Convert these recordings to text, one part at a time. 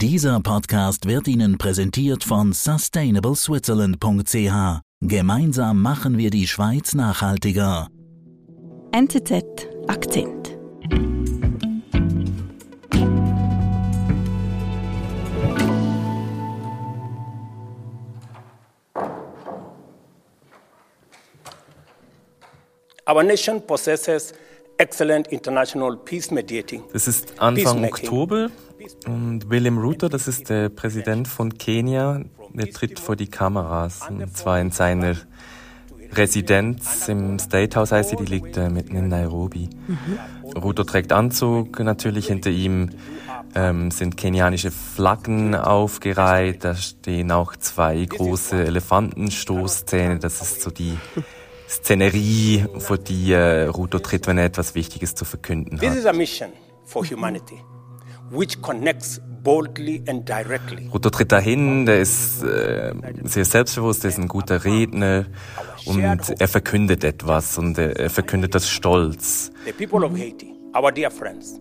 Dieser Podcast wird Ihnen präsentiert von sustainableswitzerland.ch. Gemeinsam machen wir die Schweiz nachhaltiger. NZZ Akzent. Our nation possesses excellent international peace mediating. Das ist Anfang Oktober und William Ruto, das ist der Präsident von Kenia, der tritt vor die Kameras und zwar in seiner Residenz im State House heißt sie, die liegt äh, mitten in Nairobi. Mhm. Ruto trägt Anzug, natürlich hinter ihm ähm, sind kenianische Flaggen aufgereiht, da stehen auch zwei große Elefantenstoßzähne, das ist so die Szenerie, vor die Ruto tritt, wenn er etwas Wichtiges zu verkünden hat. This is a mission for humanity, which connects boldly and directly. Ruto tritt dahin, der ist äh, sehr selbstbewusst, der ist ein guter Redner und er verkündet etwas und er, er verkündet das stolz. The people of Haiti, our dear friends.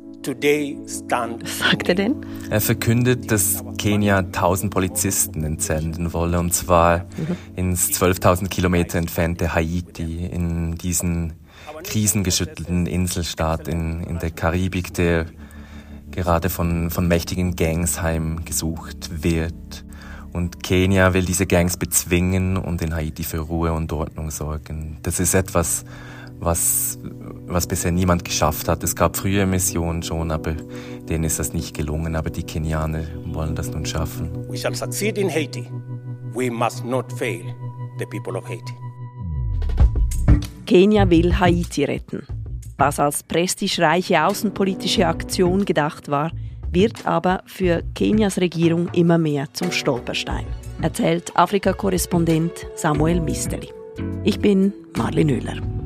Was sagt er denn? Er verkündet, dass Kenia 1000 Polizisten entsenden wolle, und zwar mhm. ins 12.000 Kilometer entfernte Haiti, in diesen krisengeschüttelten Inselstaat in, in der Karibik, der gerade von, von mächtigen Gangs heimgesucht wird. Und Kenia will diese Gangs bezwingen und in Haiti für Ruhe und Ordnung sorgen. Das ist etwas, was, was bisher niemand geschafft hat. Es gab frühe Missionen schon, aber denen ist das nicht gelungen. Aber die Kenianer wollen das nun schaffen. We shall succeed in Haiti. We must not fail the people of Haiti. Kenia will Haiti retten. Was als prestigereiche außenpolitische Aktion gedacht war, wird aber für Kenias Regierung immer mehr zum Stolperstein, erzählt Afrika-Korrespondent Samuel Misteli. Ich bin Marlene Oehler.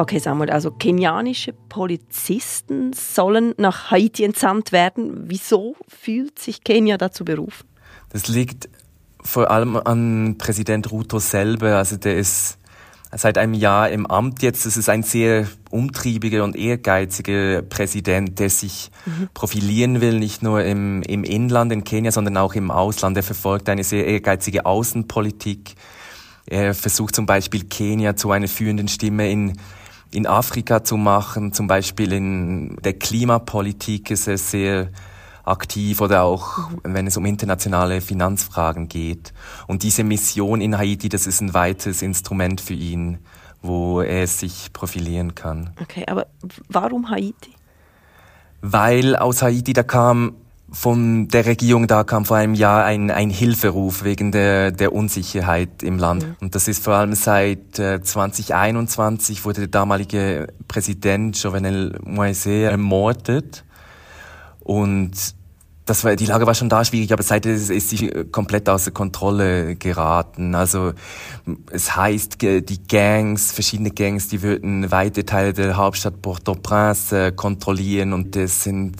Okay, Samuel, also kenianische Polizisten sollen nach Haiti entsandt werden. Wieso fühlt sich Kenia dazu berufen? Das liegt vor allem an Präsident Ruto selber. Also der ist seit einem Jahr im Amt jetzt. Das ist ein sehr umtriebiger und ehrgeiziger Präsident, der sich mhm. profilieren will, nicht nur im, im Inland in Kenia, sondern auch im Ausland. Er verfolgt eine sehr ehrgeizige Außenpolitik. Er versucht zum Beispiel Kenia zu einer führenden Stimme in in Afrika zu machen, zum Beispiel in der Klimapolitik ist er sehr aktiv oder auch wenn es um internationale Finanzfragen geht. Und diese Mission in Haiti, das ist ein weites Instrument für ihn, wo er sich profilieren kann. Okay, aber warum Haiti? Weil aus Haiti, da kam von der Regierung da kam vor einem Jahr ein, ein Hilferuf wegen der, der Unsicherheit im Land. Mhm. Und das ist vor allem seit äh, 2021 wurde der damalige Präsident Jovenel Moise ermordet. Und das war, die Lage war schon da schwierig, aber seitdem ist, ist sie komplett außer Kontrolle geraten. Also es heißt, die Gangs, verschiedene Gangs, die würden weite Teile der Hauptstadt Port-au-Prince äh, kontrollieren und das sind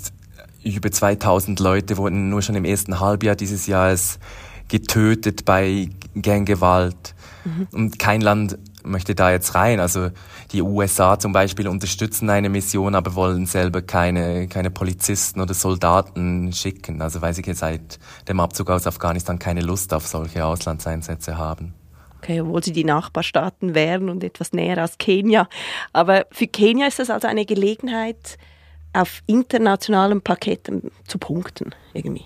über 2000 Leute wurden nur schon im ersten Halbjahr dieses Jahres getötet bei Ganggewalt. Mhm. Und kein Land möchte da jetzt rein. Also die USA zum Beispiel unterstützen eine Mission, aber wollen selber keine, keine Polizisten oder Soldaten schicken. Also weil sie seit dem Abzug aus Afghanistan keine Lust auf solche Auslandseinsätze haben. Okay, obwohl sie die Nachbarstaaten wären und etwas näher als Kenia. Aber für Kenia ist das also eine Gelegenheit, auf internationalem Parkett zu punkten irgendwie.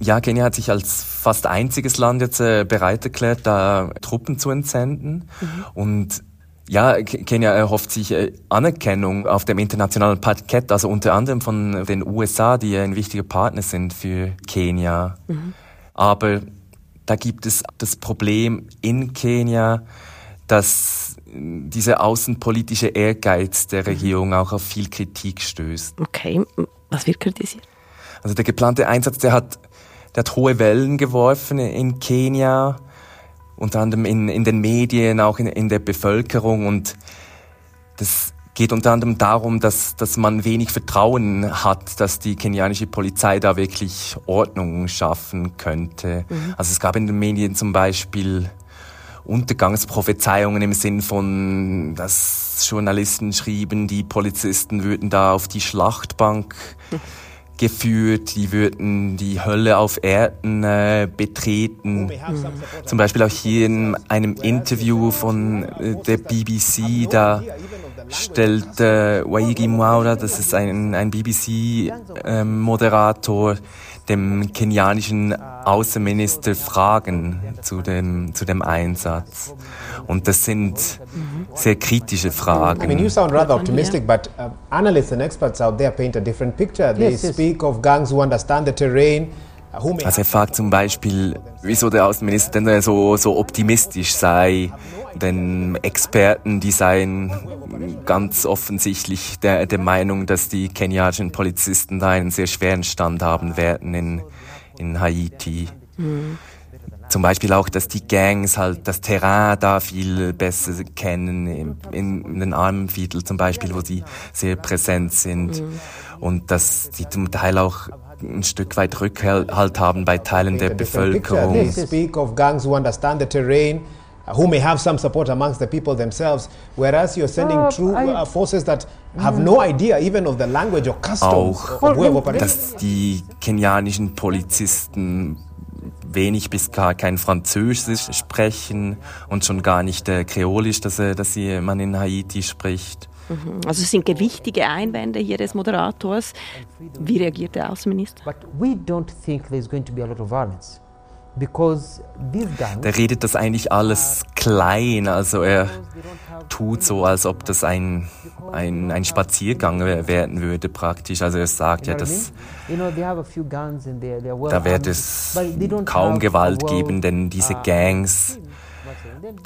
Ja, Kenia hat sich als fast einziges Land jetzt äh, bereit erklärt, da Truppen zu entsenden. Mhm. Und ja, Kenia erhofft sich äh, Anerkennung auf dem internationalen Parkett, also unter anderem von den USA, die ein wichtiger Partner sind für Kenia. Mhm. Aber da gibt es das Problem in Kenia, dass dieser außenpolitische Ehrgeiz der Regierung mhm. auch auf viel Kritik stößt. Okay, was wird kritisiert? Also der geplante Einsatz, der hat, der hat hohe Wellen geworfen in Kenia, unter anderem in, in den Medien, auch in, in der Bevölkerung und das geht unter anderem darum, dass, dass man wenig Vertrauen hat, dass die kenianische Polizei da wirklich Ordnung schaffen könnte. Mhm. Also es gab in den Medien zum Beispiel Untergangsprophezeiungen im Sinn von, dass Journalisten schrieben, die Polizisten würden da auf die Schlachtbank geführt, die würden die Hölle auf Erden äh, betreten. Mhm. Zum Beispiel auch hier in einem Interview von äh, der BBC, da stellt äh, Waigi Mwaura, das ist ein, ein BBC-Moderator, ähm, dem kenianischen Außenminister Fragen zu dem, zu dem Einsatz. Und das sind sehr kritische Fragen. I mean, you sound rather optimistic, but uh, analysts and experts out there paint a different picture. They yes, yes. speak of gangs who understand the terrain. Uh, also er fragt zum Beispiel, wieso der Außenminister denn so, so optimistisch sei den Experten, die seien ganz offensichtlich der, der Meinung, dass die kenianischen Polizisten da einen sehr schweren Stand haben werden in, in Haiti. Mhm. Zum Beispiel auch, dass die Gangs halt das Terrain da viel besser kennen, in, in den Armenviertel zum Beispiel, wo sie sehr präsent sind. Mhm. Und dass sie zum Teil auch ein Stück weit Rückhalt haben bei Teilen der Bevölkerung. Gangs who may have some support amongst the people themselves, whereas you're sending uh, true uh, forces that have no idea even of the language or customs auch, of where dass die kenianischen Polizisten wenig bis gar kein Französisch sprechen und schon gar nicht äh, Kreolisch, das, äh, das sie, man in Haiti spricht. Mhm. Also es sind gewichtige Einwände hier des Moderators. Wie reagiert der Außenminister? But we don't think there's going to be a lot of violence. Der redet das eigentlich alles klein, also er tut so, als ob das ein, ein, ein Spaziergang werden würde praktisch. Also er sagt ja, dass da wird es kaum Gewalt geben, denn diese uh, Gangs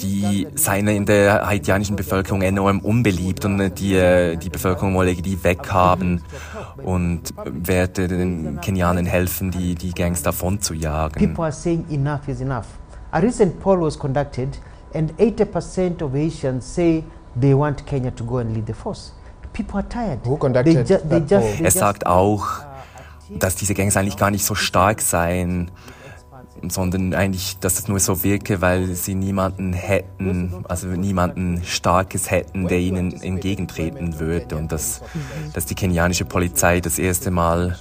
die seien in der haitianischen Bevölkerung enorm unbeliebt und die, die Bevölkerung wolle die weghaben und werde den Kenianern helfen, die, die Gangs davon zu jagen. People are saying enough is enough. A recent poll was conducted and 80% of Haitians say they want Kenya to go and lead the force. People are tired. Who conducted they ju they just, they er sagt auch, dass diese Gangs eigentlich gar nicht so stark seien sondern eigentlich, dass es nur so wirke, weil sie niemanden hätten, also niemanden Starkes hätten, der ihnen entgegentreten würde und dass, dass die kenianische Polizei das erste Mal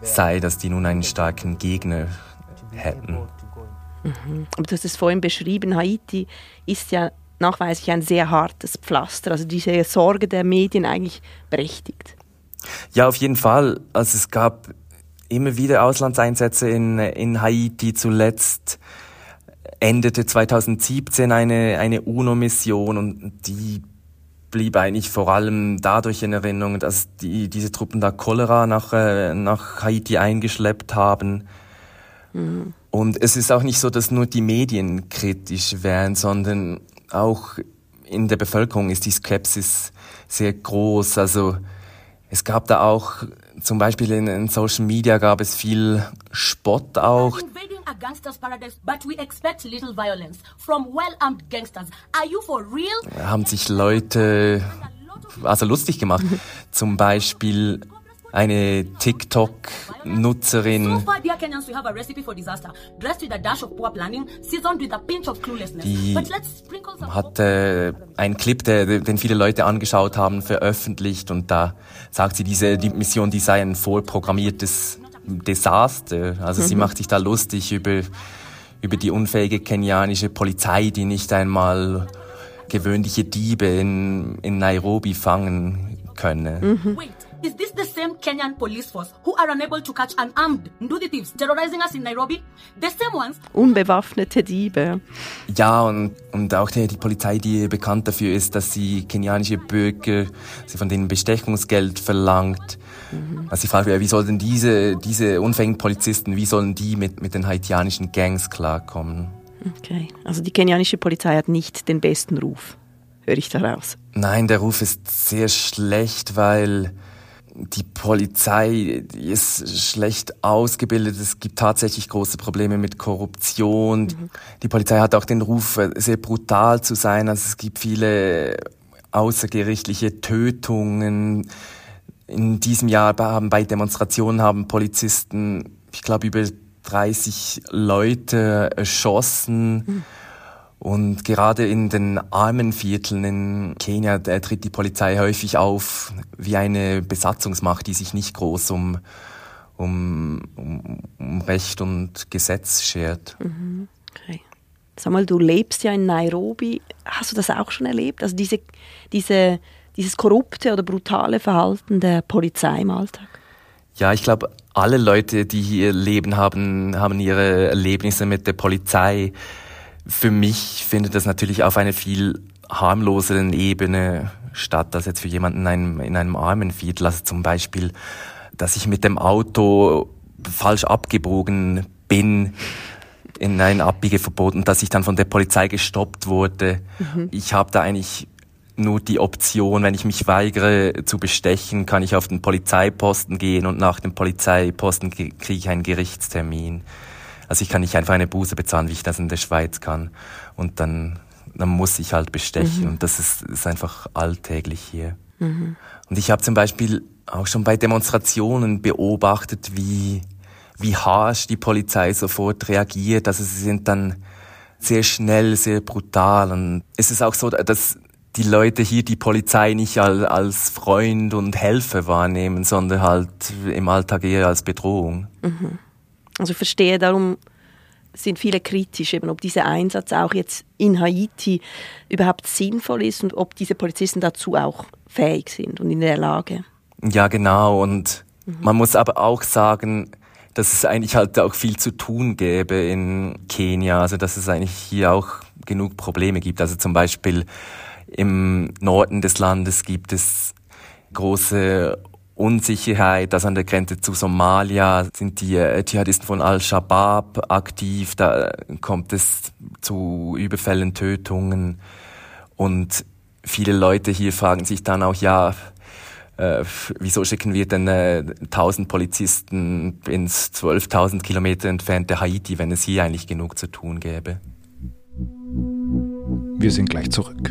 sei, dass die nun einen starken Gegner hätten. Mhm. Aber du hast es vorhin beschrieben, Haiti ist ja nachweislich ein sehr hartes Pflaster, also diese Sorge der Medien eigentlich berechtigt. Ja, auf jeden Fall. Also es gab immer wieder Auslandseinsätze in, in Haiti. Zuletzt endete 2017 eine, eine UNO-Mission und die blieb eigentlich vor allem dadurch in Erinnerung, dass die, diese Truppen da Cholera nach, äh, nach Haiti eingeschleppt haben. Mhm. Und es ist auch nicht so, dass nur die Medien kritisch wären, sondern auch in der Bevölkerung ist die Skepsis sehr groß. Also es gab da auch zum Beispiel in, in, Social Media gab es viel Spott auch. Haben sich Leute also lustig gemacht. Zum Beispiel eine TikTok-Nutzerin, die hat äh, einen Clip, der, den viele Leute angeschaut haben, veröffentlicht und da sagt sie, diese die Mission, die sei ein vorprogrammiertes Desaster. Also mhm. sie macht sich da lustig über, über die unfähige kenianische Polizei, die nicht einmal gewöhnliche Diebe in, in Nairobi fangen könne. Mhm. Is this the same Kenyan police force who are unable to catch unarmed Ndudi thieves terrorizing us in Nairobi? The same ones? Unbewaffnete Diebe. Ja, und, und auch die, die Polizei, die bekannt dafür ist, dass sie kenianische Bürger, sie von denen Bestechungsgeld verlangt. Mhm. Also ich frage wie sollen diese, diese unfähigen Polizisten, wie sollen die mit, mit den haitianischen Gangs klarkommen? Okay, also die kenianische Polizei hat nicht den besten Ruf, höre ich daraus. Nein, der Ruf ist sehr schlecht, weil die Polizei die ist schlecht ausgebildet. Es gibt tatsächlich große Probleme mit Korruption. Mhm. Die Polizei hat auch den Ruf, sehr brutal zu sein. Also es gibt viele außergerichtliche Tötungen. In diesem Jahr haben bei Demonstrationen haben Polizisten, ich glaube, über 30 Leute erschossen. Mhm. Und gerade in den armen Vierteln in Kenia tritt die Polizei häufig auf wie eine Besatzungsmacht, die sich nicht groß um, um, um, Recht und Gesetz schert. Mhm. Okay. Sag mal, du lebst ja in Nairobi. Hast du das auch schon erlebt? Also diese, diese, dieses korrupte oder brutale Verhalten der Polizei im Alltag? Ja, ich glaube, alle Leute, die hier leben, haben, haben ihre Erlebnisse mit der Polizei. Für mich findet das natürlich auf einer viel harmloseren Ebene statt, als jetzt für jemanden in einem, in einem armen Viertel. Also zum Beispiel, dass ich mit dem Auto falsch abgebogen bin in ein Abbiegeverbot und dass ich dann von der Polizei gestoppt wurde. Mhm. Ich habe da eigentlich nur die Option, wenn ich mich weigere zu bestechen, kann ich auf den Polizeiposten gehen und nach dem Polizeiposten kriege ich einen Gerichtstermin. Also ich kann nicht einfach eine Buße bezahlen, wie ich das in der Schweiz kann. Und dann, dann muss ich halt bestechen. Mhm. Und das ist, ist einfach alltäglich hier. Mhm. Und ich habe zum Beispiel auch schon bei Demonstrationen beobachtet, wie, wie harsh die Polizei sofort reagiert. Also sie sind dann sehr schnell, sehr brutal. Und es ist auch so, dass die Leute hier die Polizei nicht als Freund und Helfer wahrnehmen, sondern halt im Alltag eher als Bedrohung. Mhm. Also ich verstehe, darum sind viele kritisch, eben ob dieser Einsatz auch jetzt in Haiti überhaupt sinnvoll ist und ob diese Polizisten dazu auch fähig sind und in der Lage. Ja, genau. Und mhm. man muss aber auch sagen, dass es eigentlich halt auch viel zu tun gäbe in Kenia. Also dass es eigentlich hier auch genug Probleme gibt. Also zum Beispiel im Norden des Landes gibt es große Unsicherheit, also an der Grenze zu Somalia sind die äh, Dschihadisten von Al-Shabaab aktiv, da kommt es zu Überfällen, Tötungen und viele Leute hier fragen sich dann auch, ja, äh, wieso schicken wir denn äh, 1000 Polizisten ins 12.000 Kilometer entfernte Haiti, wenn es hier eigentlich genug zu tun gäbe? Wir sind gleich zurück.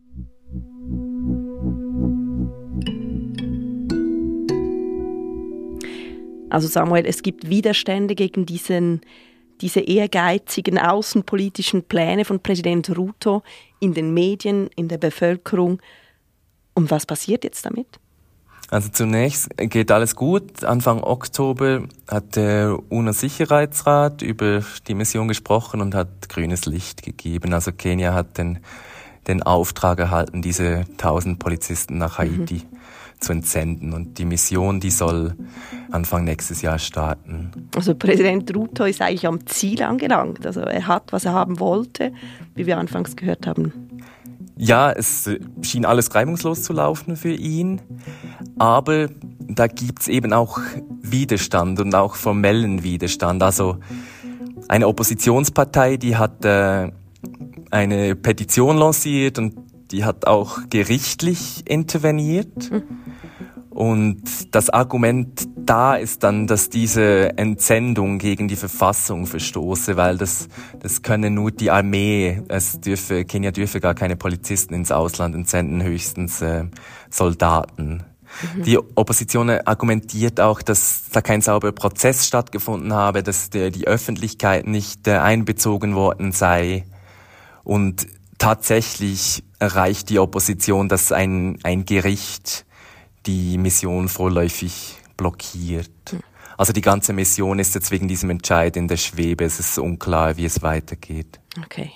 Also Samuel, es gibt Widerstände gegen diesen, diese ehrgeizigen außenpolitischen Pläne von Präsident Ruto in den Medien, in der Bevölkerung. Und was passiert jetzt damit? Also zunächst geht alles gut. Anfang Oktober hat der UNO-Sicherheitsrat über die Mission gesprochen und hat grünes Licht gegeben. Also Kenia hat den, den Auftrag erhalten, diese 1000 Polizisten nach Haiti mhm zu entsenden. Und die Mission, die soll Anfang nächstes Jahr starten. Also Präsident Ruto ist eigentlich am Ziel angelangt. Also er hat, was er haben wollte, wie wir anfangs gehört haben. Ja, es schien alles reibungslos zu laufen für ihn, aber da gibt's eben auch Widerstand und auch formellen Widerstand. Also eine Oppositionspartei, die hat äh, eine Petition lanciert und die hat auch gerichtlich interveniert. Und das Argument da ist dann, dass diese Entsendung gegen die Verfassung verstoße, weil das, das könne nur die Armee, es dürfe, Kenia dürfe gar keine Polizisten ins Ausland entsenden, höchstens äh, Soldaten. Mhm. Die Opposition argumentiert auch, dass da kein sauberer Prozess stattgefunden habe, dass der, die Öffentlichkeit nicht äh, einbezogen worden sei. Und tatsächlich erreicht die Opposition, dass ein, ein Gericht die Mission vorläufig blockiert. Also die ganze Mission ist jetzt wegen diesem Entscheid in der Schwebe. Es ist unklar, wie es weitergeht. Okay.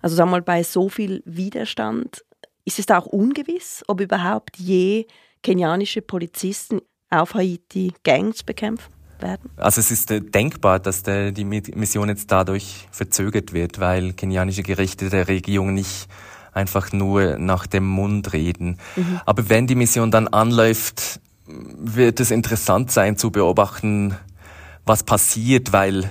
Also sag mal, bei so viel Widerstand ist es da auch ungewiss, ob überhaupt je kenianische Polizisten auf Haiti Gangs bekämpfen? werden? Also es ist äh, denkbar, dass der, die Mission jetzt dadurch verzögert wird, weil kenianische Gerichte der Regierung nicht einfach nur nach dem Mund reden. Mhm. Aber wenn die Mission dann anläuft, wird es interessant sein zu beobachten, was passiert, weil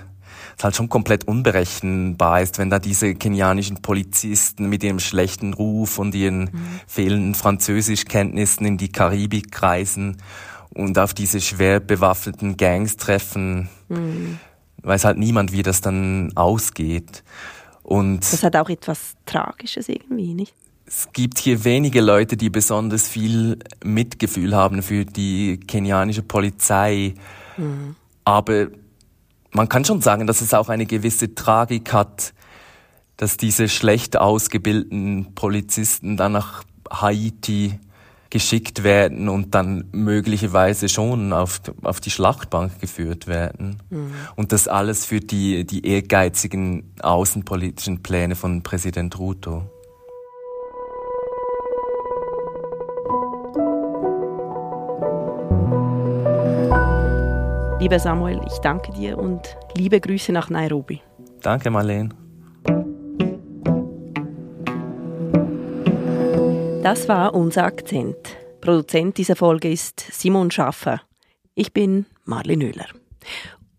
halt schon komplett unberechenbar ist, wenn da diese kenianischen Polizisten mit ihrem schlechten Ruf und ihren mhm. fehlenden Französischkenntnissen in die Karibik reisen und auf diese schwer bewaffneten Gangs treffen, mhm. weiß halt niemand, wie das dann ausgeht. Und das hat auch etwas Tragisches irgendwie, nicht? Es gibt hier wenige Leute, die besonders viel Mitgefühl haben für die kenianische Polizei. Mhm. Aber man kann schon sagen, dass es auch eine gewisse Tragik hat, dass diese schlecht ausgebildeten Polizisten dann nach Haiti geschickt werden und dann möglicherweise schon auf, auf die Schlachtbank geführt werden. Mhm. Und das alles für die, die ehrgeizigen außenpolitischen Pläne von Präsident Ruto. Lieber Samuel, ich danke dir und liebe Grüße nach Nairobi. Danke, Marlene. Das war unser Akzent. Produzent dieser Folge ist Simon Schaffer. Ich bin Marlene Oehler.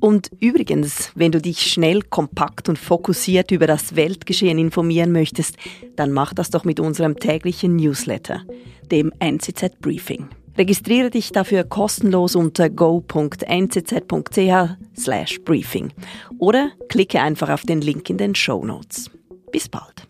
Und übrigens, wenn du dich schnell, kompakt und fokussiert über das Weltgeschehen informieren möchtest, dann mach das doch mit unserem täglichen Newsletter, dem NZZ Briefing. Registriere dich dafür kostenlos unter go.nzz.ch/briefing oder klicke einfach auf den Link in den Show Notes. Bis bald.